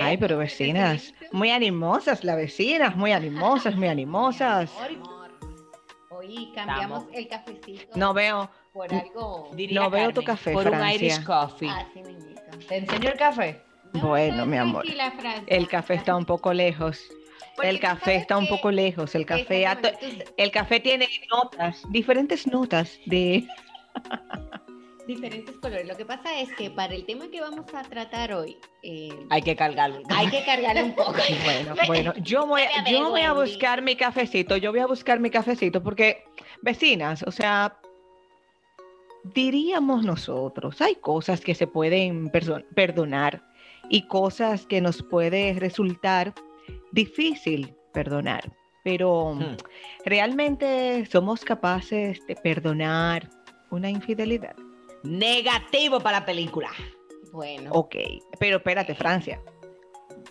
Ay, pero vecinas. Muy animosas las vecinas, muy animosas, muy animosas. Hoy cambiamos el cafecito. No veo. Por algo. no veo tu café, Por Francia. un Irish coffee. Así mismito. ¿Te enseño el café? Bueno, mi amor. El café está un poco lejos. Porque El café está un poco lejos. El café, Exactamente, tú- el café tiene notas, diferentes notas de. diferentes colores. Lo que pasa es que para el tema que vamos a tratar hoy, eh, Hay que cargarlo. hay que cargarle un poco. Bueno, bueno, yo voy, yo voy a buscar mi cafecito, yo voy a buscar mi cafecito, porque vecinas, o sea, diríamos nosotros, hay cosas que se pueden perdonar y cosas que nos puede resultar difícil perdonar, pero Hmm. ¿realmente somos capaces de perdonar una infidelidad? Negativo para la película. Bueno, Ok, pero espérate, Francia.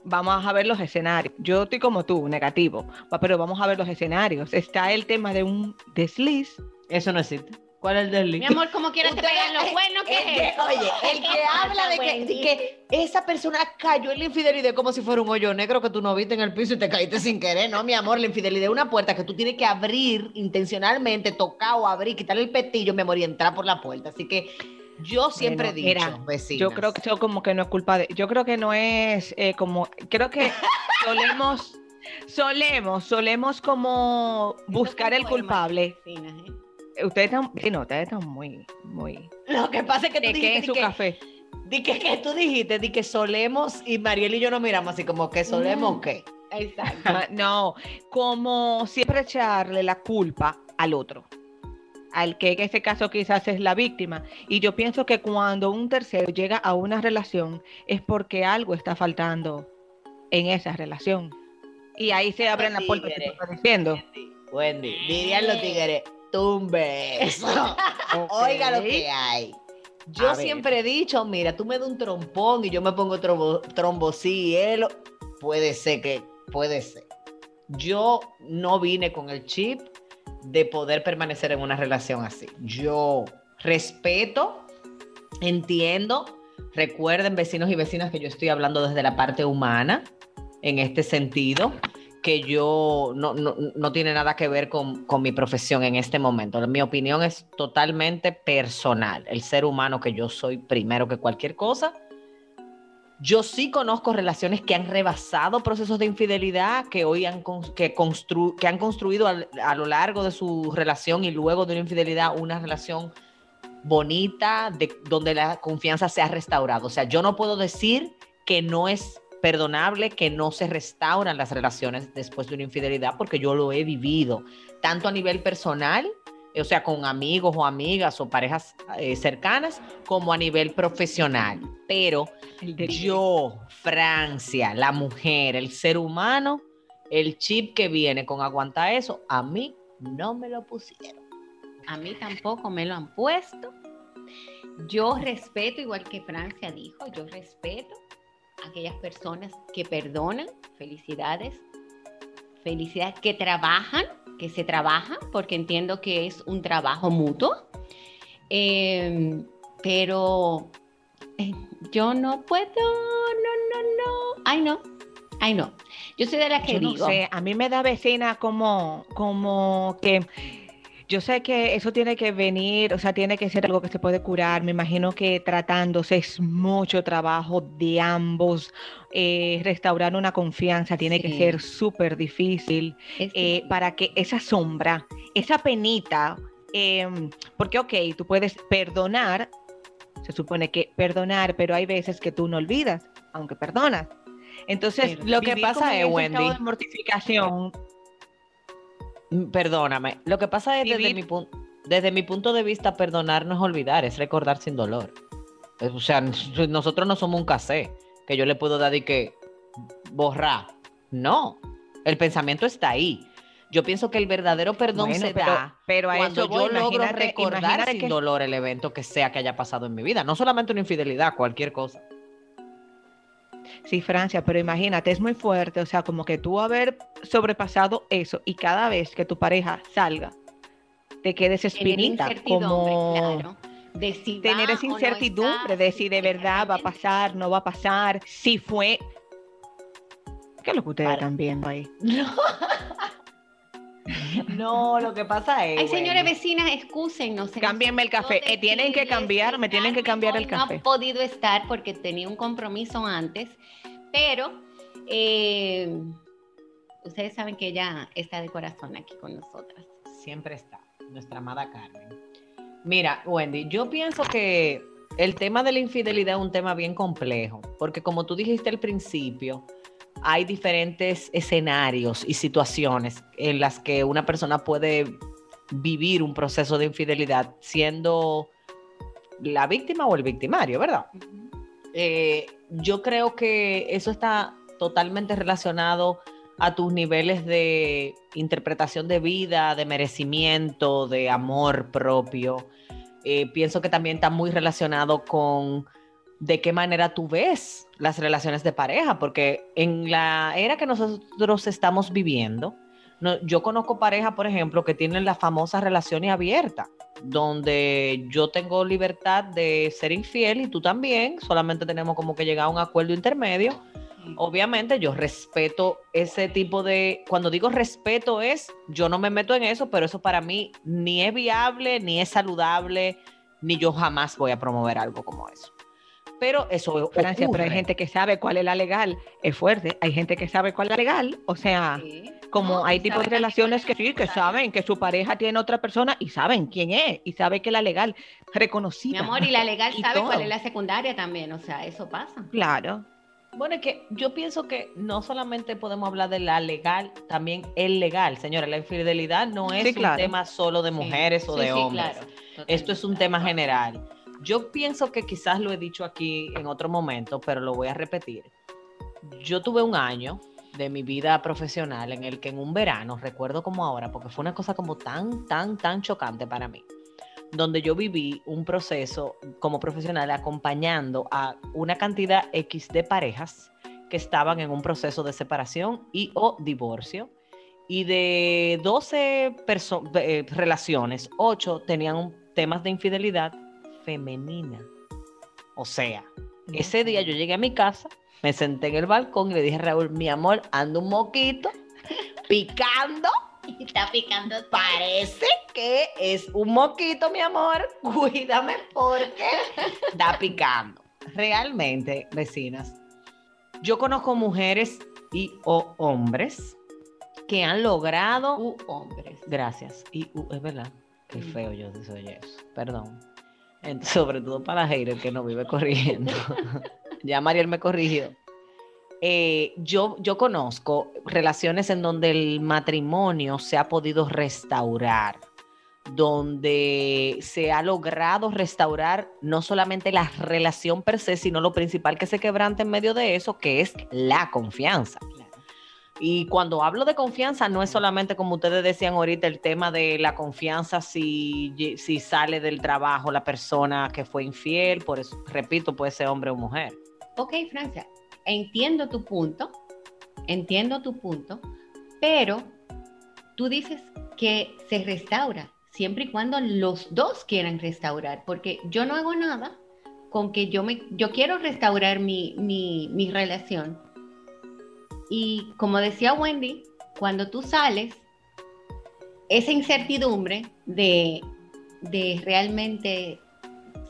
Vamos a ver los escenarios. Yo estoy como tú, negativo, pero vamos a ver los escenarios. Está el tema de un desliz. Eso no existe. ¿Cuál es el del mi amor, como quieras te pegan los buenos que es. oye, el que habla de que, de que esa persona cayó en la infidelidad como si fuera un hoyo negro que tú no viste en el piso y te caíste sin querer. No, mi amor, la infidelidad es una puerta que tú tienes que abrir intencionalmente, tocar o abrir, quitarle el petillo, mi amor, y entrar por la puerta. Así que yo siempre Bueno, he dicho, mira, vecinas. Yo creo que eso como que no es culpa de. Yo creo que no es eh, como. Creo que solemos. Solemos, solemos como buscar el culpable. Vecinas, ¿eh? Ustedes están, sí, no, ustedes están muy, muy. Lo que pasa es que tú ¿De qué dijiste en su que, café? di que, que tú dijiste, di que solemos, y Mariel y yo nos miramos así como que solemos, Mm. ¿qué? Exacto. No, como siempre echarle la culpa al otro, al que en este caso quizás es la víctima. Y yo pienso que cuando un tercero llega a una relación es porque algo está faltando en esa relación. Y ahí se abren las puertas que diciendo. Wendy, dirían los tigres, tumbe eso. Oiga lo que hay. Yo A ver. siempre he dicho, mira, tú me das un trompón y yo me pongo trombo, trombocielo. Puede ser que, puede ser. Yo no vine con el chip de poder permanecer en una relación así. Yo respeto, entiendo. Recuerden, vecinos y vecinas, que yo estoy hablando desde la parte humana en este sentido que yo no, no, no tiene nada que ver con, con mi profesión en este momento. Mi opinión es totalmente personal. El ser humano que yo soy primero que cualquier cosa. Yo sí conozco relaciones que han rebasado procesos de infidelidad, que hoy han, que constru- que han construido al- a, lo largo de su relación y luego de una infidelidad una relación bonita, de, donde la confianza se ha restaurado. O sea, yo no puedo decir que no es perdonable que no se restauran las relaciones después de una infidelidad, porque yo lo he vivido, tanto a nivel personal, o sea, con amigos o amigas o parejas eh, cercanas, como a nivel profesional. Pero yo, Francia, la mujer, el ser humano, el chip que viene con aguantar eso, a mí no me lo pusieron. A mí tampoco me lo han puesto. Yo respeto, igual que Francia dijo, yo respeto aquellas personas que perdonan. Felicidades. Felicidades que trabajan, que se trabajan, porque entiendo que es un trabajo mutuo. Eh, pero eh, yo no puedo, no, no, no. Ay, no. Ay, no. Yo soy de la que Yo no digo. sé, a mí me da vecina como, como que yo sé que eso tiene que venir, o sea, tiene que ser algo que se puede curar. Me imagino que tratándose es mucho trabajo de ambos. eh, restaurar una confianza tiene que Sí. ser súper difícil eh, para que esa sombra, esa penita, em, porque ok, tú puedes perdonar, se supone que perdonar, pero hay veces que tú no olvidas, aunque perdonas. Entonces, Pero lo que pasa es, Wendy, de mortificación Perdóname. Lo que pasa es desde mi, desde mi punto de vista, perdonar no es olvidar, es recordar sin dolor. Eh, O sea, nos- nosotros no somos un casé que yo le puedo dar y que borrar. No, el pensamiento está ahí. Yo pienso que el verdadero perdón Bueno, se pero, da pero a cuando eso voy, yo logro recordar sin que- dolor el evento que sea que haya pasado en mi vida. No solamente una infidelidad, cualquier cosa. Sí, Francia, pero imagínate, es muy fuerte, o sea, como que tú haber sobrepasado eso y cada vez que tu pareja salga, te quedes espinita, como claro, de si tener esa no incertidumbre de si de verdad va a pasar, no va a pasar, si fue... ¿Qué es lo que ustedes Para- están viendo ahí? No, lo que pasa es. Ay, señores vecinas, excúsennos. se nos Cámbienme el café. Eh, tienen que cambiar, me tienen que cambiar el café. No ha podido estar porque tenía un compromiso antes, pero eh, ustedes saben que ella está de corazón aquí con nosotras. siempre está, nuestra amada Carmen. Mira, Wendy, yo pienso que el tema de la infidelidad es un tema bien complejo, porque como tú dijiste al principio, hay diferentes escenarios y situaciones en las que una persona puede vivir un proceso de infidelidad siendo la víctima o el victimario, ¿verdad? Eh, yo creo que eso está totalmente relacionado a tus niveles de interpretación de vida, de merecimiento, de amor propio. Eh, pienso que también está muy relacionado con de qué manera tú ves las relaciones de pareja, porque en la era que nosotros estamos viviendo, no- yo conozco parejas, por ejemplo, que tienen la famosa relación abierta, donde yo tengo libertad de ser infiel y tú también, solamente tenemos como que llegar a un acuerdo intermedio. Obviamente yo respeto ese tipo de, cuando digo respeto es, yo no me meto en eso, pero eso para mí ni es viable, ni es saludable, ni yo jamás voy a promover algo como eso. Pero eso Francia, pero hay gente que sabe cuál es la legal, es fuerte. Hay gente que sabe cuál es la legal, o sea, Sí. como No, hay tipos de relaciones que sí, que saben que su pareja tiene otra persona y saben quién es y sabe que la legal Mi reconocida. amor, y la legal Y sabe cuál es la secundaria también, o sea, eso pasa. Claro. Bueno, es que yo pienso que no solamente podemos hablar de la legal, también el legal, señora. La infidelidad no es Sí, un tema solo de Sí. mujeres o Sí, de sí, hombres. claro, Esto es un tema general. Yo pienso que quizás lo he dicho aquí en otro momento, pero lo voy a repetir. Yo tuve un año de mi vida profesional en el que en un verano, recuerdo como ahora, porque fue una cosa como tan, tan, tan chocante para mí, donde yo viví un proceso como profesional acompañando a una cantidad X de parejas que estaban en un proceso de separación y o divorcio. Y de 12 perso- eh, relaciones, 8 tenían temas de infidelidad femenina. O sea, ese día yo llegué a mi casa, me senté en el balcón y le dije a Raúl, mi amor, ando un moquito picando. Está picando. Parece que es un moquito, mi amor. Cuídame porque está picando. Realmente, vecinas, yo conozco mujeres y o hombres que han logrado U hombres. Gracias. Y uh, es verdad. Qué Mm. feo yo soy eso. Perdón. Sobre todo para Heider que no vive corrigiendo. ya Mariel me corrigió. Eh, yo, yo conozco relaciones en donde el matrimonio se ha podido restaurar, donde se ha logrado restaurar no solamente la relación per se, sino lo principal que se quebranta en medio de eso, que es la confianza. Y cuando hablo de confianza, no es solamente como ustedes decían ahorita, el tema de la confianza si, si sale del trabajo la persona que fue infiel, por eso, repito, puede ser hombre o mujer. Ok, Francia, entiendo tu punto, entiendo tu punto, pero tú dices que se restaura siempre y cuando los dos quieran restaurar, porque yo no hago nada con que yo me, yo quiero restaurar mi, mi, mi relación y como decía Wendy, cuando tú sales, esa incertidumbre de, de realmente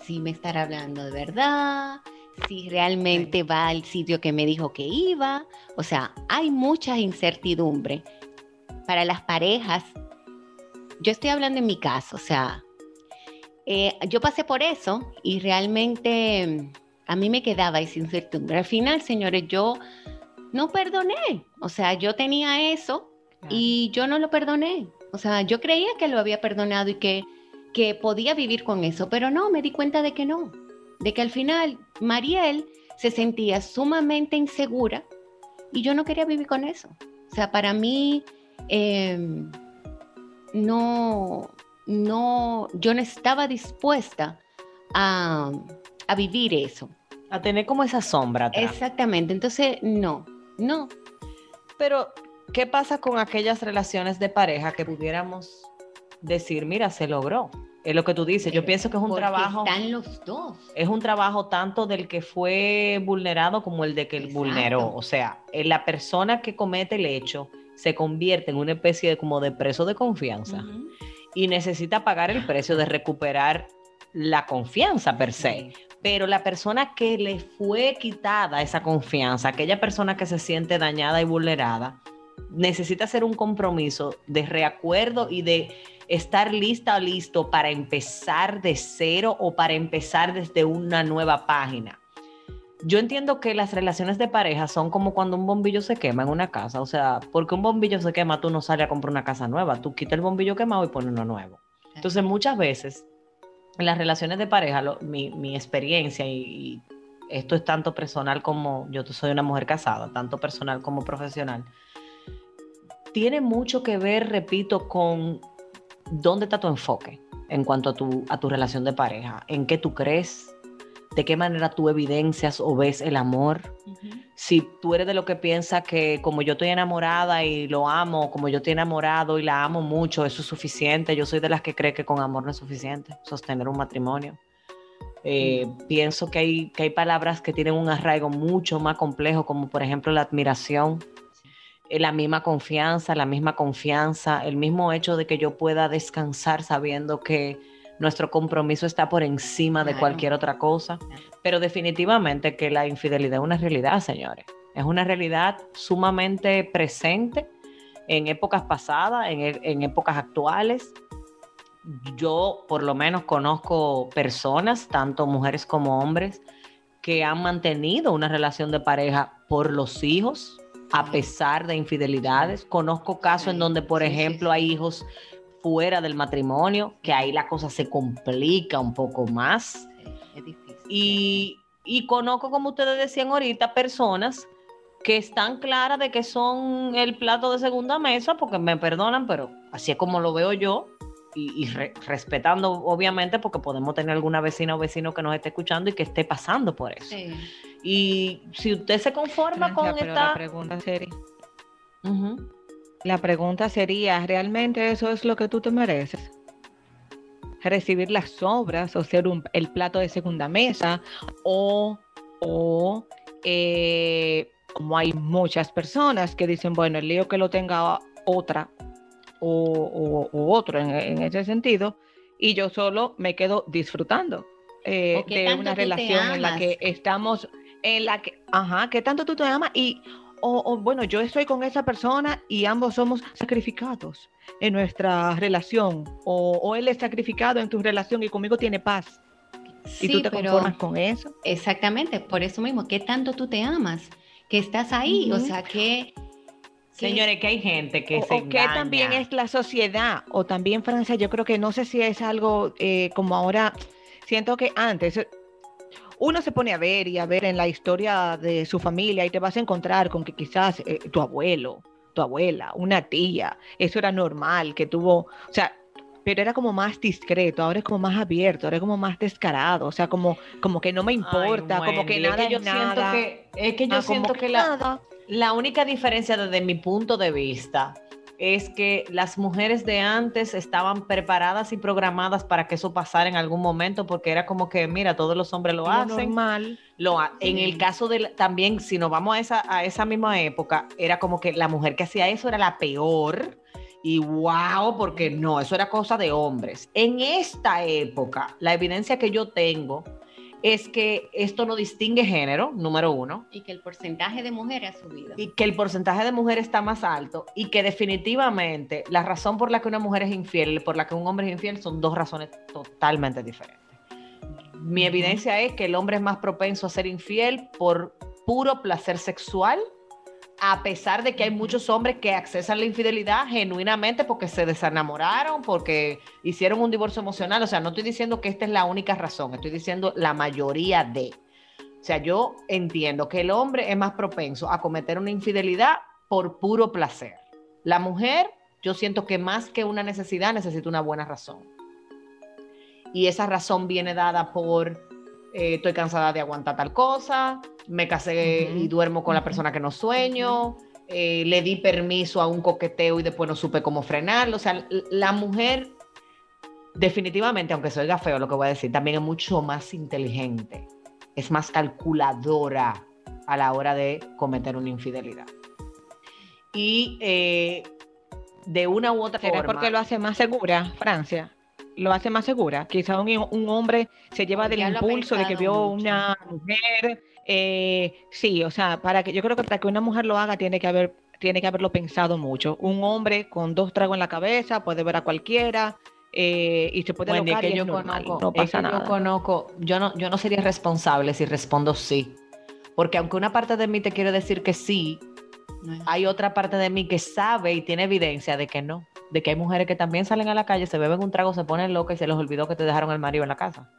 si me estará hablando de verdad, si realmente va al sitio que me dijo que iba. O sea, hay mucha incertidumbre para las parejas. Yo estoy hablando en mi caso, o sea, eh, yo pasé por eso y realmente mm, a mí me quedaba esa incertidumbre. Al final, señores, yo no perdoné. O sea, yo tenía eso y yo no lo perdoné. O sea, yo creía que lo había perdonado y que, que podía vivir con eso, pero no, me di cuenta de que no. De que al final Mariel se sentía sumamente insegura y yo no quería vivir con eso. O sea, para mí em, no, no, yo no estaba dispuesta a, a vivir eso. A tener como esa sombra. atrás. Exactamente, entonces no, no. Pero, ¿qué pasa con aquellas relaciones de pareja que pudiéramos decir, mira, se logró? Es lo que tú dices. Yo pienso que es un trabajo. Están los dos. Es un trabajo tanto del que fue vulnerado como el de que Exacto. vulneró. O sea, eh, la persona que comete el hecho se convierte en una especie de como de preso de confianza y necesita pagar el precio de recuperar la confianza per se. Pero la persona que le fue quitada esa confianza, aquella persona que se siente dañada y vulnerada, necesita hacer un compromiso de reacuerdo y de estar lista o listo para empezar de cero o para empezar desde una nueva página. Yo entiendo que las relaciones de pareja son como cuando un bombillo se quema en una casa. O sea, porque un bombillo se quema, tú no sales a comprar una casa nueva. Tú quitas el bombillo quemado y pones uno nuevo. Entonces, muchas veces, en las relaciones de pareja, lo- mi, experiencia, y, y esto es tanto personal como yo soy una mujer casada, tanto personal como profesional, tiene mucho que ver, repito, con dónde está tu enfoque en cuanto a tu, a tu relación de pareja, en qué tú crees, de qué manera tú evidencias o ves el amor, si tú eres de lo que piensa que como yo estoy enamorada y lo amo, como yo estoy enamorado y la amo mucho, eso es suficiente. Yo soy de las que cree que con amor no es suficiente sostener un matrimonio. Eh, Pienso que hay, que hay palabras que tienen un arraigo mucho más complejo, como por ejemplo la admiración, eh, la misma confianza, la misma confianza, el mismo hecho de que yo pueda descansar sabiendo que nuestro compromiso está por encima de cualquier otra cosa. Pero definitivamente que la infidelidad es una realidad, señores. Es una realidad sumamente presente en épocas pasadas, en, e- en épocas actuales. Yo por lo menos conozco personas, tanto mujeres como hombres, que han mantenido una relación de pareja por los hijos, a pesar de infidelidades. Conozco casos en donde, por ejemplo, hay hijos fuera del matrimonio, que ahí la cosa se complica un poco más. Sí, es difícil. Y, y conozco, como ustedes decían ahorita, personas que están claras de que son el plato de segunda mesa, porque me perdonan, pero así es como lo veo yo, y, y re- respetando, obviamente, porque podemos tener alguna vecina o vecino que nos esté escuchando y que esté pasando por eso. Sí. Y si usted se conforma Francia, con pero la esta... pregunta sería, Ujú. La pregunta sería, ¿realmente eso es lo que tú te mereces? Recibir las obras o ser un- el plato de segunda mesa o, o eh, como hay muchas personas que dicen, bueno, el lío que lo tenga otra o, o- o otro en, en ese sentido y yo solo me quedo disfrutando eh, de una relación en la que estamos, en la que, ajá, que tanto tú te amas y o, o, bueno, yo estoy con esa persona y ambos somos sacrificados en nuestra relación. O, o él es sacrificado en tu relación y conmigo tiene paz. Y tú Sí, te pero- conformas con eso. Exactamente, por eso mismo, ¿qué tanto tú te amas? Que estás ahí, o Ujú. sea, que... Señores, que hay gente que O, se o que también es la sociedad. O también, Francia, yo creo que no sé si es algo eh, como ahora. Siento que antes uno se pone a ver y a ver en la historia de su familia y te vas a encontrar con que quizás eh, tu abuelo, tu abuela, una tía, eso era normal, que tuvo, o sea, pero era como más discreto, ahora es como más abierto, ahora es como más descarado, o sea, como, como que no me Ay, importa, como que Wendy, es nada yo nada. siento que es que yo Ah, siento que que la, nada. La única diferencia desde mi punto de vista es que las mujeres de antes estaban preparadas y programadas para que eso pasara en algún momento, porque era como que, mira, todos los hombres lo hacen. normal. Lo ha- En el caso de también, si nos vamos a esa, a esa misma época, era como que la mujer que hacía eso era la peor. Y wow, porque no, eso era cosa de hombres. En esta época, la evidencia que yo tengo es que esto no distingue género, número uno, Y que el porcentaje de mujeres ha subido. y que el porcentaje de mujeres está más alto y que definitivamente la razón por la que una mujer es infiel y por la que un hombre es infiel son dos razones totalmente diferentes. Mi evidencia es que el hombre es más propenso a ser infiel por puro placer sexual, a pesar de que hay muchos hombres que accesan la infidelidad genuinamente porque se desenamoraron, porque hicieron un divorcio emocional. O sea, no estoy diciendo que esta es la única razón, estoy diciendo la mayoría de. O sea, yo entiendo que el hombre es más propenso a cometer una infidelidad por puro placer. La mujer, yo siento que más que una necesidad, necesita una buena razón. Y esa razón viene dada por, eh, estoy cansada de aguantar tal cosa, me casé y duermo con la persona que no sueño, eh, le di permiso a un coqueteo y después no supe cómo frenarlo. O sea, la mujer definitivamente, aunque se oiga feo lo que voy a decir, también es mucho más inteligente, es más calculadora a la hora de cometer una infidelidad. Y eh, de una u otra ¿Será forma... porque lo hace más segura, Francia? Lo hace más segura. Quizá un, un hombre se lleva del impulso de que vio mucho. una mujer. Eh, sí, o sea, para que yo creo que para que una mujer lo haga tiene que haber tiene que haberlo pensado mucho. Un hombre con dos tragos en la cabeza puede ver a cualquiera eh, y se puede alocar que y yo es normal, conozco, no es pasa que nada. yo conozco, yo no, yo no sería responsable si respondo sí. Porque aunque una parte de mí te quiere decir que sí, hay otra parte de mí que sabe y tiene evidencia de que no. De que hay mujeres que también salen a la calle, se beben un trago, se ponen locas y se les olvidó que te dejaron el marido en la casa.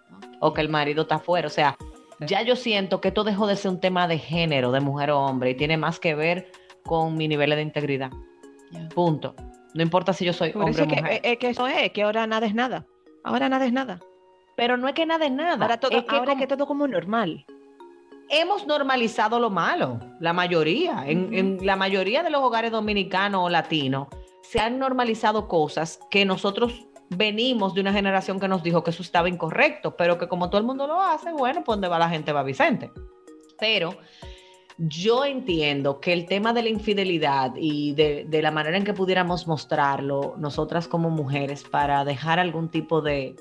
O que el marido está afuera. O sea, ya yo siento que esto dejó de ser un tema de género, de mujer o hombre, y tiene más que ver con mi nivel de integridad. Punto. No importa si yo soy Por hombre o es que, mujer. es que eso es, que ahora nada es nada. Ahora nada es nada. Pero no es que nada es nada. Ahora todo, es que ahora es como- que todo como normal. hemos normalizado lo malo, la mayoría. En, en la mayoría de los hogares dominicanos o latinos se han normalizado cosas que nosotros venimos de una generación que nos dijo que eso estaba incorrecto, pero que como todo el mundo lo hace, bueno, pues donde va la gente va Vicente. Pero yo entiendo que el tema de la infidelidad y de, de la manera en que pudiéramos mostrarlo, nosotras como mujeres, para dejar algún tipo de,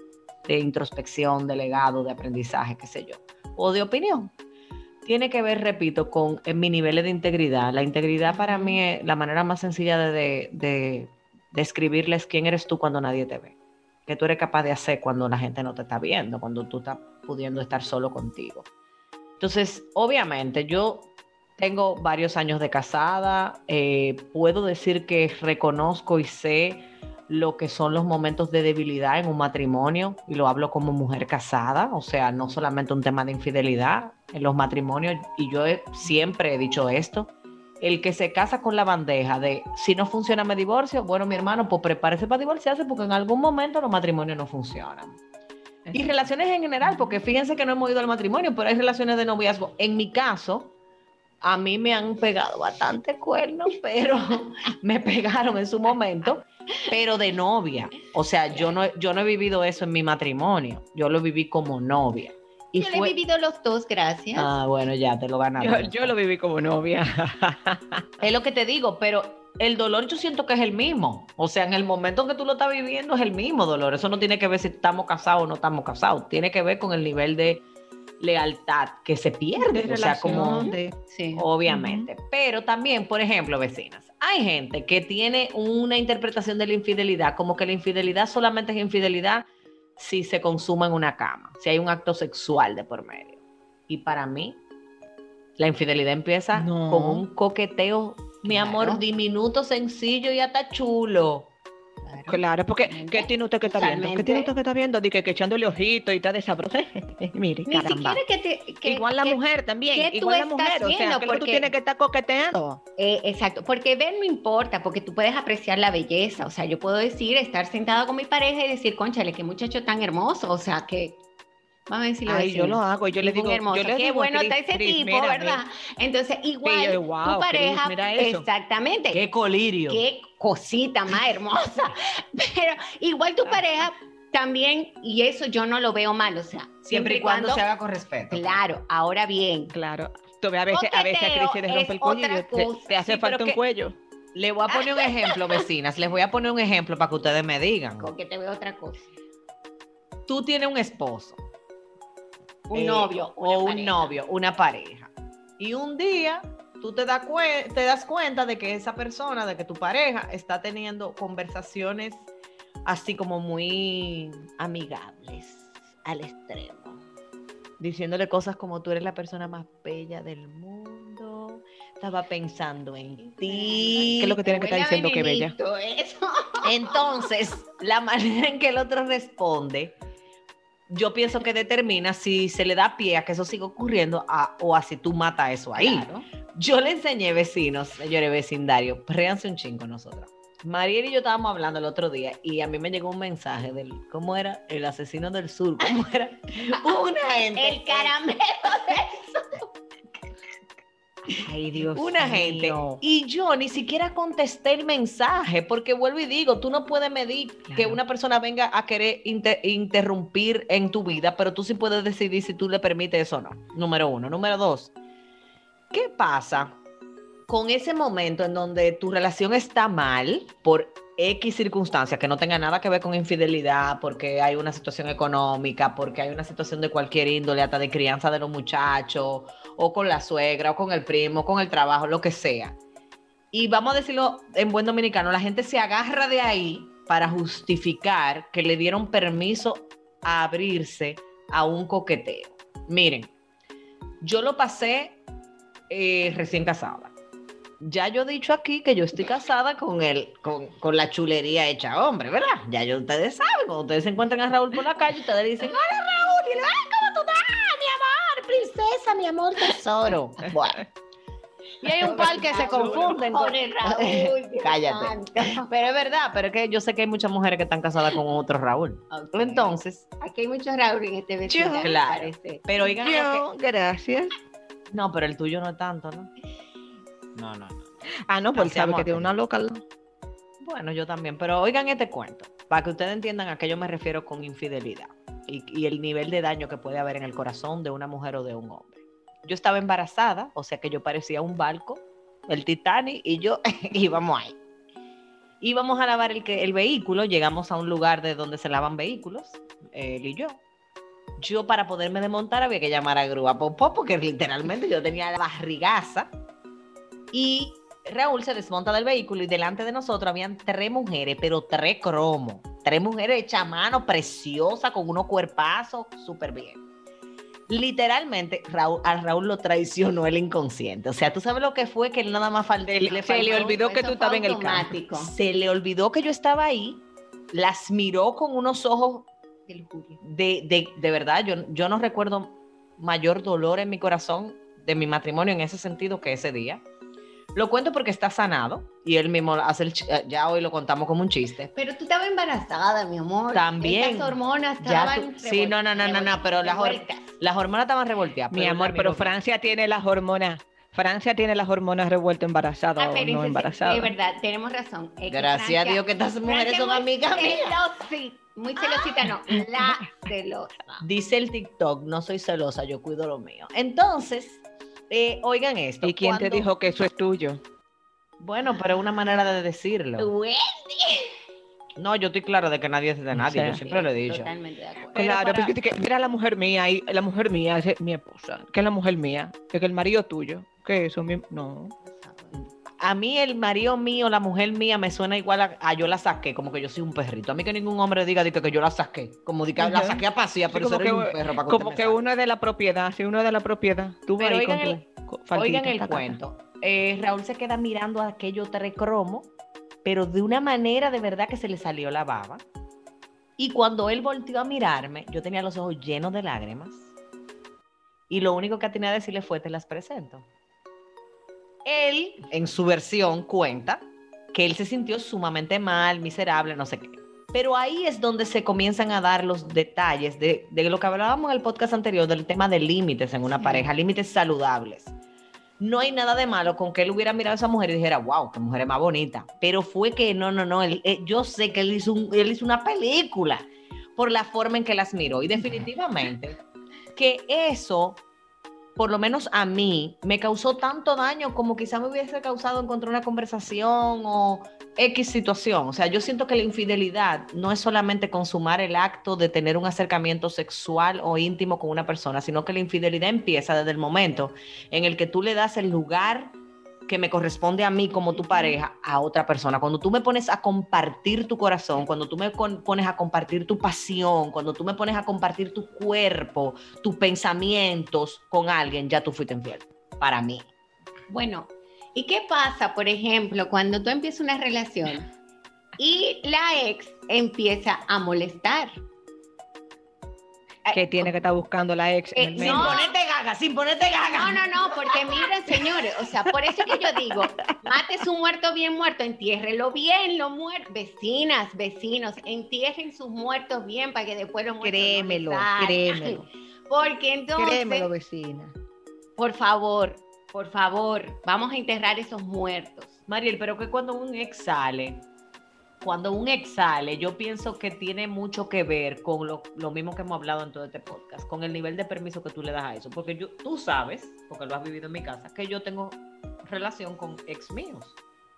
de introspección, de legado, de aprendizaje, qué sé yo, o de opinión, tiene que ver, repito, con eh, mi nivel de integridad. La integridad para mí es la manera más sencilla de, de describirles quién eres tú cuando nadie te ve. Que tú eres capaz de hacer cuando la gente no te está viendo, cuando tú estás pudiendo estar solo contigo. Entonces, obviamente, yo tengo varios años de casada, eh, puedo decir que reconozco y sé lo que son los momentos de debilidad en un matrimonio y lo hablo como mujer casada, o sea, no solamente un tema de infidelidad en los matrimonios y yo he- siempre he dicho esto, el que se casa con la bandeja de si no funciona me divorcio, bueno mi hermano, pues prepárese para divorciarse porque en algún momento los matrimonios no funcionan. Y relaciones en general, porque fíjense que no hemos ido al matrimonio, pero hay relaciones de noviazgo. En mi caso, a mí me han pegado bastante cuernos, pero me pegaron en su momento, pero de novia. O sea, yo no, yo no he vivido eso en mi matrimonio, yo lo viví como novia. Y Yo lo he vivido los dos, gracias. Ah, bueno, ya te lo ganaste. Yo, yo lo viví como novia. Es lo que te digo, pero el dolor yo siento que es el mismo. O sea, en el momento en que tú lo estás viviendo es el mismo dolor. Eso no tiene que ver si estamos casados o no estamos casados. Tiene que ver con el nivel de lealtad que se pierde. De o sea, como de- Sí. obviamente. Pero también, por ejemplo, vecinas, hay gente que tiene una interpretación de la infidelidad como que la infidelidad solamente es infidelidad si se consuma en una cama, si hay un acto sexual de por medio. Y para mí, la infidelidad empieza No. con un coqueteo, mi Claro. amor, diminuto, sencillo y hasta chulo. Claro. Claro, porque. ¿qué tiene usted que está viendo? ¿Qué tiene usted que está viendo? Dice que, echándole ojito y está de sabroso. Mire, Ni caramba. que te. que- igual la que- mujer también. ¿qué tú Igual la estás mujer. O sea, que tú Porque- tienes que estar coqueteando. Eh, exacto, porque ver no importa, porque tú puedes apreciar la belleza. O sea, yo puedo decir, estar sentada con mi pareja y decir, conchale, qué muchacho tan hermoso. O sea, que Vamos a decirlo Ay, yo lo hago. Yo le digo, hermoso. yo le Qué digo bueno Chris, está ese Chris, tipo, mira, ¿verdad? Entonces, igual yo, tu wow, Chris, pareja, mira eso. exactamente. Qué colirio. Qué cosita más hermosa. Pero igual tu pareja también, y eso yo no lo veo mal, o sea, Siempre y cuando, se haga con respeto. Claro, ahora bien, Claro. Tú a veces, a veces a Chris se le Coqueteo rompe el cuello te, hace Sí, falta un que- cuello. Le voy a poner un ejemplo, vecinas. Les voy a poner un ejemplo para que ustedes me digan. con que te veo otra cosa. Tú tienes un esposo. Un eh, novio. o un novio, una pareja. Y un día tú te, te das cuenta de que esa persona, de que tu pareja está teniendo conversaciones así como muy amigables al extremo. Diciéndole cosas como tú eres la persona más bella del mundo. Estaba pensando en ti. ¿Qué es lo que tiene que estar diciendo que bella? Eso. Entonces, la manera en que el otro responde, yo pienso que determina si se le da pie a que eso siga ocurriendo a- o a si tú matas eso ahí. Claro. Yo le enseñé vecinos, señores vecindario, réanse un chingo nosotras. Mariel y yo estábamos hablando el otro día y a mí me llegó un mensaje del, ¿cómo era? El asesino del sur, ¿cómo era? Una gente. El caramelo. Ay, Dios Una gente. Y yo ni siquiera contesté el mensaje, porque vuelvo y digo, tú no puedes medir que una persona venga a querer inter- interrumpir en tu vida, pero tú sí puedes decidir si tú le permites eso o no. Número uno. Número dos, ¿qué pasa con ese momento en donde tu relación está mal por X circunstancias que no tenga nada que ver con infidelidad, porque hay una situación económica, porque hay una situación de cualquier índole, hasta de crianza de los muchachos, o con la suegra, o con el primo, con el trabajo, lo que sea. Y vamos a decirlo en buen dominicano, la gente se agarra de ahí para justificar que le dieron permiso a abrirse a un coqueteo. Miren, yo lo pasé eh, recién casada. Ya yo he dicho aquí que yo estoy casada con el, con, con la chulería hecha hombre, ¿verdad? Ya yo, ustedes saben, cuando ustedes se encuentran a Raúl por la calle, ustedes le dicen, hola Raúl, y le ay, ¿cómo tú estás? Mi amor, princesa, mi amor, tesoro. Bueno. Y hay un par que se confunden. con- Pobre Raúl. Cállate. Pero es verdad, pero es que yo sé que hay muchas mujeres que están casadas con otro Raúl. Entonces, Aquí hay muchos Raúl en este vecindario. Claro. parece. pero oigan, Yo, gracias. no, pero el tuyo no es tanto, ¿no? No, no, no. Ah, no, pues él sabe que tiene una loca. Bueno, yo también, pero oigan este cuento, para que ustedes entiendan a qué yo me refiero con infidelidad y, y el nivel de daño que puede haber en el corazón de una mujer o de un hombre. Yo estaba embarazada, o sea que yo parecía un barco, el Titanic, y yo íbamos ahí. Íbamos a lavar el vehículo, llegamos a un lugar de donde se lavan vehículos, él y yo. Yo para poderme desmontar había que llamar a grúa popó, porque literalmente yo tenía la barrigaza. Y Raúl se desmonta del vehículo y delante de nosotros habían tres mujeres, pero tres cromos. Tres mujeres hechas a mano, preciosas, con unos cuerpazos, súper bien. Literalmente, Raúl, a Raúl lo traicionó el inconsciente. O sea, tú sabes lo que fue que él nada más faltó. Se le- se le olvidó que tú estabas en el carro. Se le olvidó que yo estaba ahí, las miró con unos ojos de, de, de verdad, yo, yo no recuerdo mayor dolor en mi corazón de mi matrimonio en ese sentido que ese día. Lo cuento porque está sanado y él mismo hace el, ch- eh, ya hoy lo contamos como un chiste. Pero tú estabas embarazada, mi amor. También. Estas hormonas estaban. tú- sí, no, no, no, no, no, pero las hor-. Las hormonas estaban revolteadas. Mi amor, pero Francia tiene las hormonas. Francia tiene las hormonas revueltas embarazada Ah, o no embarazada. Es verdad, tenemos razón. Es Gracias a Dios que estas mujeres Francia son amigas mías. Muy celosita, no. La celosa. Dice el TikTok, no soy celosa, yo cuido lo mío. Entonces, eh, oigan esto. ¿Y quién te dijo que eso es tuyo? Bueno, pero es una manera de decirlo. Wendy. No, yo estoy clara de que nadie es de nadie, sea, yo siempre lo he dicho. Totalmente de acuerdo. Pero claro, para- porque que- mira la mujer mía y la mujer mía es mi esposa. ¿Qué es la mujer mía? Que es el marido tuyo. ¿Qué es eso? Mi- No. A mí el marido mío, la mujer mía me suena igual a, a yo la saqué, como que yo soy un perrito. A mí que ningún hombre diga de que, yo la saqué, como que la saqué a pasear, Sí, pero como que- un perro para que Como que uno es de la propiedad, si uno es de la propiedad. Tú Pero con oigan tu co- faldita, Oigan el cuento. Eh, Raúl se queda mirando a aquello tres cromo, pero de una manera de verdad que se le salió la baba. Y cuando él volteó a mirarme, yo tenía los ojos llenos de lágrimas. Y lo único que tenía que decirle fue, te las presento. Él, en su versión, cuenta que él se sintió sumamente mal, miserable, no sé qué. Pero ahí es donde se comienzan a dar los detalles de, de lo que hablábamos en el podcast anterior, del tema de límites en una Sí. pareja, límites saludables. No hay nada de malo con que él hubiera mirado a esa mujer y dijera, wow, qué mujer es más bonita. Pero fue que no, no, no, él- eh, yo sé que él hizo, un- él hizo una película por la forma en que las miró. Y definitivamente que eso, por lo menos a mí, me causó tanto daño como quizá me hubiese causado encontrar una conversación o X situación. O sea, yo siento que la infidelidad no es solamente consumar el acto de tener un acercamiento sexual o íntimo con una persona, sino que la infidelidad empieza desde el momento en el que tú le das el lugar que me corresponde a mí como tu pareja a otra persona. Cuando tú me pones a compartir tu corazón, cuando tú me pones a compartir tu pasión, cuando tú me pones a compartir tu cuerpo, tus pensamientos con alguien, ya tú fuiste infiel. Para mí. Bueno, ¿y qué pasa, por ejemplo, cuando tú empiezas una relación y la ex empieza a molestar? Que tiene que estar buscando la ex en Eh, el no. medio. Sin ponerte gaga, sin ponerte gaga. No, no, no, porque miren, señores, o sea, por eso que yo digo, mate su muerto bien muerto, entiérrelo bien, lo muerto. Vecinas, vecinos, entierren sus muertos bien para que después los muertos no Créemelo, salgan. créemelo. Porque entonces, Créemelo, vecina. por favor, por favor, vamos a enterrar esos muertos. Mariel, pero que cuando un ex sale, cuando un ex sale, yo pienso que tiene mucho que ver con lo, lo mismo que hemos hablado en todo este podcast, con el nivel de permiso que tú le das a eso. Porque yo, tú sabes, porque lo has vivido en mi casa, que yo tengo relación con ex míos.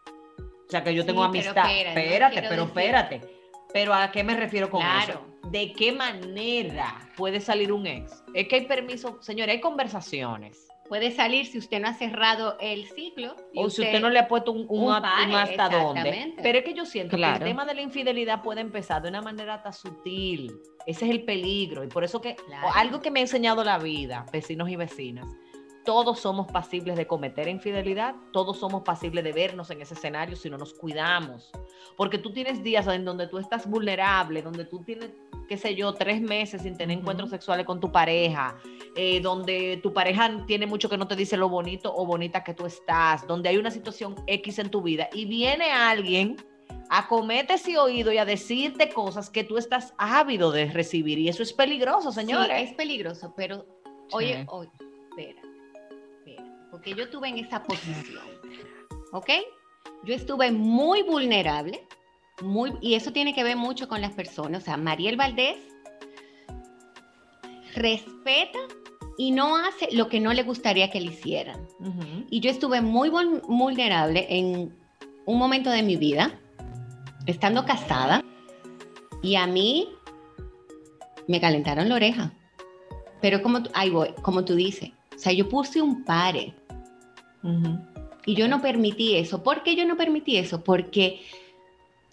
O sea, que yo tengo Sí, pero amistad. espera, no espérate, quiero pero decir- espérate. Pero ¿a qué me refiero con Claro. eso? ¿De qué manera puede salir un ex? Es que hay permiso, señores, hay conversaciones. Puede salir si usted no ha cerrado el ciclo. y O si usted no le ha puesto un, un, un a- pare, un hasta dónde. exactamente. Pero es que yo siento que el tema de la infidelidad puede empezar de una manera tan sutil. Ese es el peligro. Y por eso que Claro. algo que me ha enseñado la vida, vecinos y vecinas, todos somos pasibles de cometer infidelidad, todos somos pasibles de vernos en ese escenario si no nos cuidamos. Porque tú tienes días en donde tú estás vulnerable, donde tú tienes, qué sé yo, tres meses sin tener encuentros sexuales con tu pareja, eh, donde tu pareja tiene mucho que no te dice lo bonito o bonita que tú estás, donde hay una situación X en tu vida y viene alguien a comerte ese oído y a decirte cosas que tú estás ávido de recibir y eso es peligroso, Sí, señores. es peligroso, pero oye, oye, espera, porque yo estuve en esa posición, ¿ok? Yo estuve muy vulnerable, muy, y eso tiene que ver mucho con las personas. O sea, Mariel Valdés respeta y no hace lo que no le gustaría que le hicieran. Y yo estuve muy vul- vulnerable en un momento de mi vida, estando casada, y a mí me calentaron la oreja. Pero como, ahí voy, como tú dices, o sea, yo puse un pare Y yo no permití eso. ¿Por qué yo no permití eso? Porque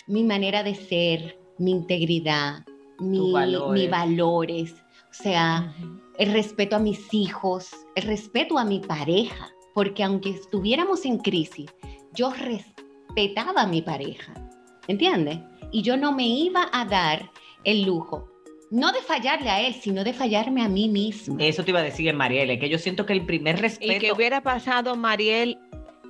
mi manera de ser, mi integridad, mi, valores. mis valores, o sea, el respeto a mis hijos, el respeto a mi pareja, porque aunque estuviéramos en crisis, yo respetaba a mi pareja, ¿entiendes? Y yo no me iba a dar el lujo, no de fallarle a él, sino de fallarme a mí misma. Eso te iba a decir Mariel, es que yo siento que el primer respeto... Y que hubiera pasado, Mariel,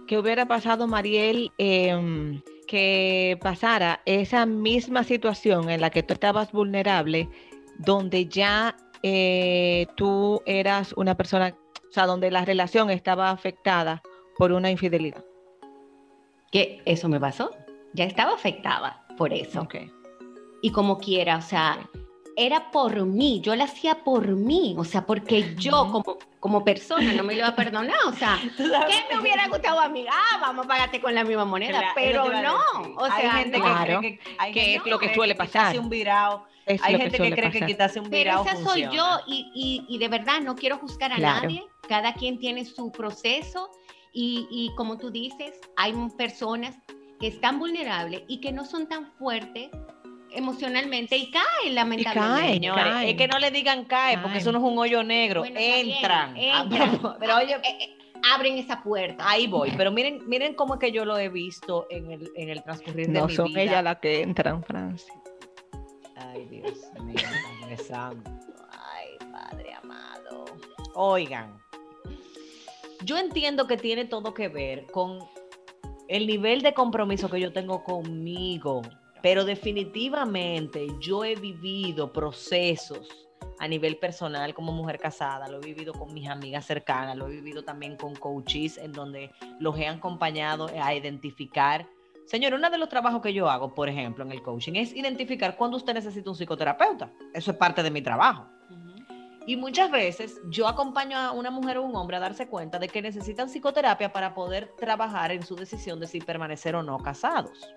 que hubiera pasado, Mariel, em, que pasara esa misma situación en la que tú estabas vulnerable, donde ya eh, tú eras una persona, o sea, donde la relación estaba afectada por una infidelidad. Que eso me pasó, ya estaba afectada por eso. Ok. Y como quiera, o sea, era por mí, yo lo hacía por mí, o sea, porque yo como, como persona no me lo iba a perdonar, o sea, ¿Qué me hubiera gustado a mí? Ah, vamos a pagarte con la misma moneda, Claro, pero no. O hay sea, gente no. que cree que, hay Que gente es lo que cree suele pasar. un virao, Es hay gente que, cree que pasar. quitarse un Pero virao esa soy yo y, y- y de verdad no quiero juzgar a Claro. nadie. Cada quien tiene su proceso y, y como tú dices, hay personas que están vulnerables y que no son tan fuertes emocionalmente y caen lamentablemente. caen. Señores, Caen. es que no le digan cae, porque Caen. eso no es un hoyo negro. Bueno, entran. Ah, entran. pero- pero oye, Eh, eh, abren esa puerta. ahí voy. Pero miren, miren cómo es que yo lo he visto en el, en el transcurrir de No son ellas las que entran, Francia. Ay, Dios mío, Santo. Ay, Padre amado. Oigan, yo entiendo que tiene todo que ver con el nivel de compromiso que yo tengo conmigo. Pero definitivamente yo he vivido procesos a nivel personal como mujer casada, lo he vivido con mis amigas cercanas, lo he vivido también con coaches en donde los he acompañado a identificar. Señor, uno de los trabajos que yo hago, por ejemplo, en el coaching, es identificar cuándo usted necesita un psicoterapeuta. Eso es parte de mi trabajo. Y muchas veces yo acompaño a una mujer o un hombre a darse cuenta de que necesitan psicoterapia para poder trabajar en su decisión de si permanecer o no casados.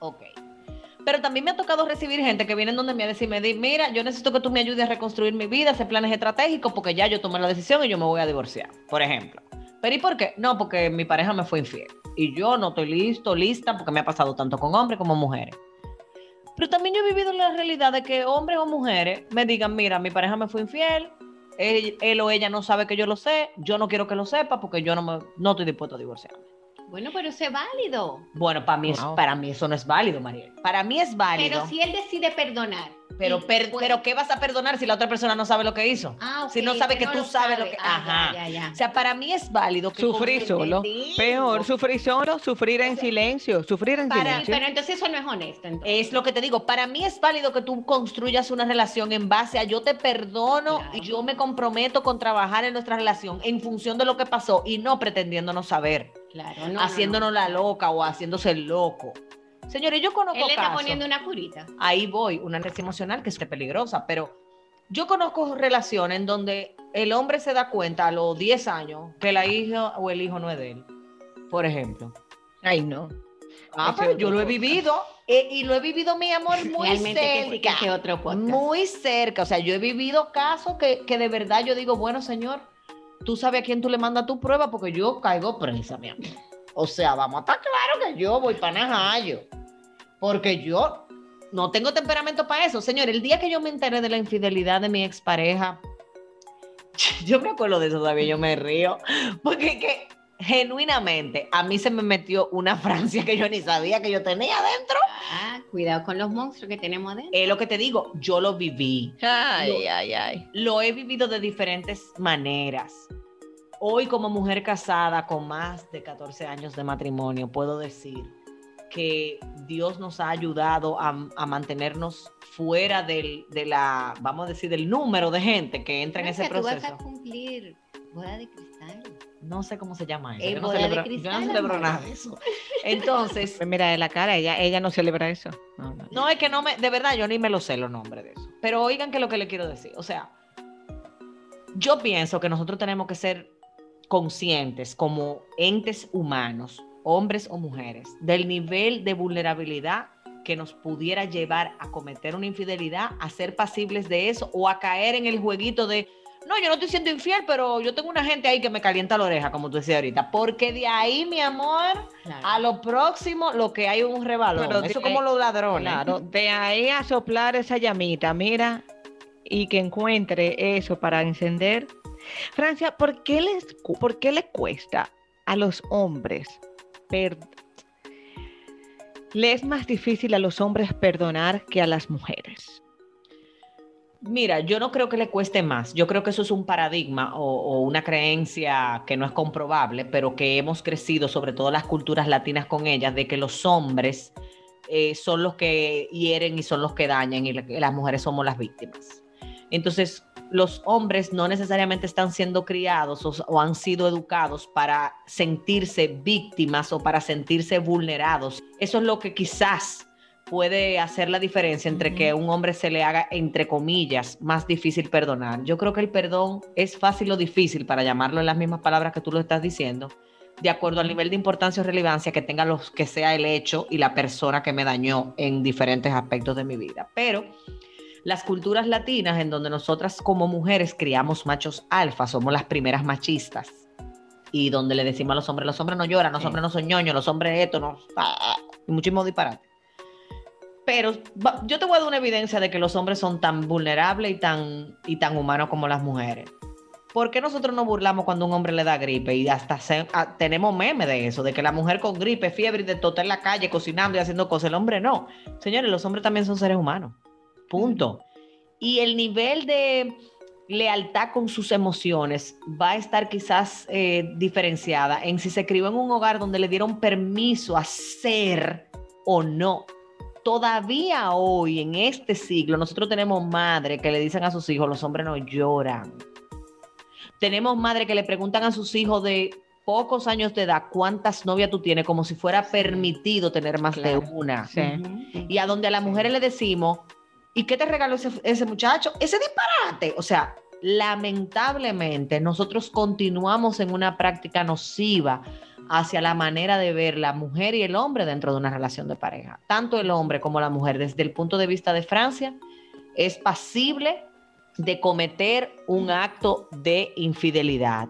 Ok. Pero también me ha tocado recibir gente que viene donde me a decirme, mira, yo necesito que tú me ayudes a reconstruir mi vida, hacer planes estratégicos, porque ya yo tomé la decisión y yo me voy a divorciar, por ejemplo. ¿Pero y por qué? No, porque mi pareja me fue infiel. Y yo no estoy listo, lista, porque me ha pasado tanto con hombres como mujeres. Pero también yo he vivido la realidad de que hombres o mujeres me digan, mira, mi pareja me fue infiel, él, o ella no sabe que yo lo sé, yo no quiero que lo sepa porque yo no, me, no estoy dispuesto a divorciarme. Bueno, pero eso es válido. Bueno, para mí, para mí eso no es válido, Mariel. Para mí es válido. Pero si él decide perdonar. Pero, pero ¿qué vas a perdonar si la otra persona no sabe lo que hizo? Ah, si no sabe que, tú sabes lo que... Ah, Ajá. O sea, para mí es válido. Que sufrir solo. Peor, sufrir solo, sufrir en silencio, sufrir en silencio. Pero entonces eso no es honesto. Es lo que te digo. Para mí es válido que tú construyas una relación en base a yo te perdono y yo me comprometo con trabajar en nuestra relación en función de lo que pasó y no pretendiendo no saber. Claro, no, haciéndonos la loca o haciéndose el loco. Señores, yo conozco. Él está poniendo una curita. Ahí voy, una anorexia emocional que es peligrosa, pero yo conozco relaciones en donde el hombre se da cuenta a los 10 años que la hija o el hijo no es de él. Por ejemplo. Ay, no. Ah, pero yo lo he vivido eh, y lo he vivido, mi amor, muy cerca. Que otro muy cerca. O sea, yo he vivido casos que, que de verdad yo digo, bueno, señor, tú sabes a quién tú le mandas tu prueba porque yo caigo presa, mi amor. O sea, vamos a estar claro que yo voy para Najayo. Porque yo no tengo temperamento para eso. Señor, el día que yo me enteré de la infidelidad de mi expareja, yo me acuerdo de eso todavía, yo me río. Porque que genuinamente a mí se me metió una Francia que yo ni sabía que yo tenía adentro. Ah, cuidado con los monstruos que tenemos adentro. Es lo que te digo, yo lo viví. Ay, ay, ay. Lo he vivido de diferentes maneras. Hoy como mujer casada con más de 14 años de matrimonio, puedo decir que Dios nos ha ayudado a, mantenernos fuera del, de la, vamos a decir, del número de gente que entra en ese proceso. Tú vas a cumplir boda de cristal. No sé cómo se llama eso. yo, no celebro, yo no celebro nada de eso. Entonces. Pues mira, de la cara, ella, ella no celebra eso. No, es que no me, de verdad, yo ni me lo sé los nombres de eso. Pero oigan que lo que le quiero decir. O sea, yo pienso que nosotros tenemos que ser conscientes como entes humanos, hombres o mujeres, del nivel de vulnerabilidad que nos pudiera llevar a cometer una infidelidad, a ser pasibles de eso o a caer en el jueguito de, no, yo no estoy siendo infiel, pero yo tengo una gente ahí que me calienta la oreja, como tú decías ahorita, porque de ahí, mi amor, a lo próximo lo que hay es un revalor. Pero eso como los ladrones. Claro, de ahí a soplar esa llamita, mira, y que encuentre eso para encender Francia, ¿por qué, les, ¿por qué le cuesta a los hombres le es más difícil a los hombres perdonar que a las mujeres? Mira, yo no creo que le cueste más. Yo creo que eso es un paradigma o, una creencia que no es comprobable, pero que hemos crecido, sobre todo las culturas latinas con ellas, de que los hombres eh, son los que hieren y son los que dañan y las mujeres somos las víctimas. Entonces, los hombres no necesariamente están siendo criados o, han sido educados para sentirse víctimas o para sentirse vulnerados. Eso es lo que quizás puede hacer la diferencia entre que un hombre se le haga, entre comillas, más difícil perdonar. Yo creo que el perdón es fácil o difícil, para llamarlo en las mismas palabras que tú lo estás diciendo, de acuerdo al nivel de importancia o relevancia que tenga los que sea el hecho y la persona que me dañó en diferentes aspectos de mi vida. Pero las culturas latinas en donde nosotras como mujeres criamos machos alfa, somos las primeras machistas. Y donde le decimos a los hombres, los hombres no lloran, los hombres no son ñoños, los hombres esto, no... Y muchísimo disparate. Pero yo te voy a dar una evidencia de que los hombres son tan vulnerables y tan, y tan humanos como las mujeres. ¿Por qué nosotros nos burlamos cuando un hombre le da gripe? Y hasta tenemos meme de eso, de que la mujer con gripe, fiebre y de todo en la calle cocinando y haciendo cosas, el hombre no. Señores, los hombres también son seres humanos. Punto. Y el nivel de lealtad con sus emociones va a estar quizás eh, diferenciada en si se crió en un hogar donde le dieron permiso a ser o no todavía hoy, en este siglo, nosotros tenemos madres que le dicen a sus hijos, los hombres no lloran. Tenemos madres que le preguntan a sus hijos de pocos años de edad cuántas novias tú tienes, como si fuera permitido tener más de una. Sí. Y a donde a las mujeres le decimos, ¿y qué te regaló ese, muchacho? Ese disparate. O sea, lamentablemente nosotros continuamos en una práctica nociva hacia la manera de ver la mujer y el hombre dentro de una relación de pareja. Tanto el hombre como la mujer, desde el punto de vista de Francia, es pasible de cometer un acto de infidelidad.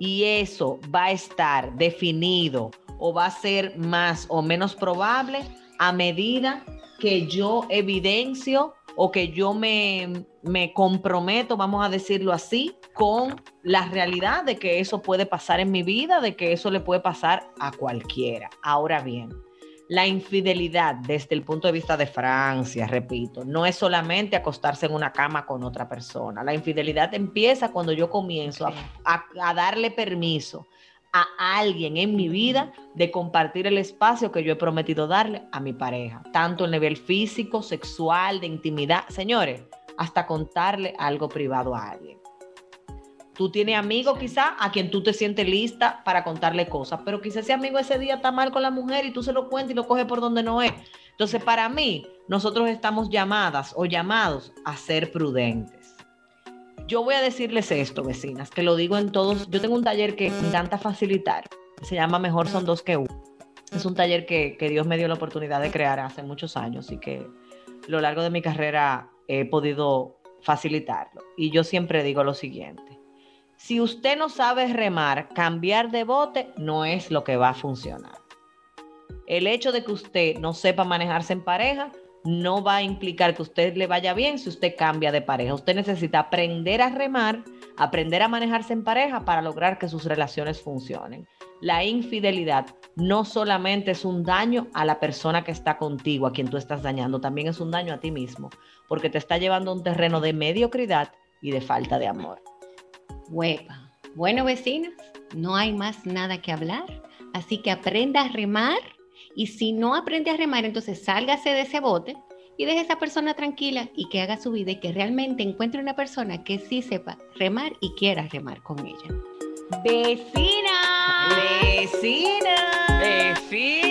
Y eso va a estar definido o va a ser más o menos probable a medida que yo evidencio o que yo me, me comprometo, vamos a decirlo así, con la realidad de que eso puede pasar en mi vida, de que eso le puede pasar a cualquiera. Ahora bien, la infidelidad desde el punto de vista de Francia, repito, no es solamente acostarse en una cama con otra persona. La infidelidad empieza cuando yo comienzo a, a- a darle permiso a alguien en mi vida de compartir el espacio que yo he prometido darle a mi pareja, tanto el nivel físico, sexual, de intimidad. Señores, hasta contarle algo privado a alguien. Tú tienes amigos quizá a quien tú te sientes lista para contarle cosas, pero quizá ese amigo ese día está mal con la mujer y tú se lo cuentas y lo coges por donde no es. Entonces, para mí, nosotros estamos llamadas o llamados a ser prudentes. Yo voy a decirles esto, vecinas, que lo digo en todos. Yo tengo un taller que me encanta facilitar. Se llama Mejor son dos que uno. Es un taller que, Dios me dio la oportunidad de crear hace muchos años y que a lo largo de mi carrera he podido facilitarlo. Y yo siempre digo lo siguiente. Si usted no sabe remar, cambiar de bote no es lo que va a funcionar. El hecho de que usted no sepa manejarse en pareja no va a implicar que usted le vaya bien si usted cambia de pareja. Usted necesita aprender a remar, aprender a manejarse en pareja para lograr que sus relaciones funcionen. La infidelidad no solamente es un daño a la persona que está contigo, a quien tú estás dañando, también es un daño a ti mismo, porque te está llevando a un terreno de mediocridad y de falta de amor. Huepa. Bueno, vecinas, no hay más nada que hablar. Así que aprenda a remar. Y si no aprende a remar, entonces sálgase de ese bote y deje a esa persona tranquila y que haga su vida y que realmente encuentre una persona que sí sepa remar y quiera remar con ella. ¡Vecina! ¡Vecina! Sí.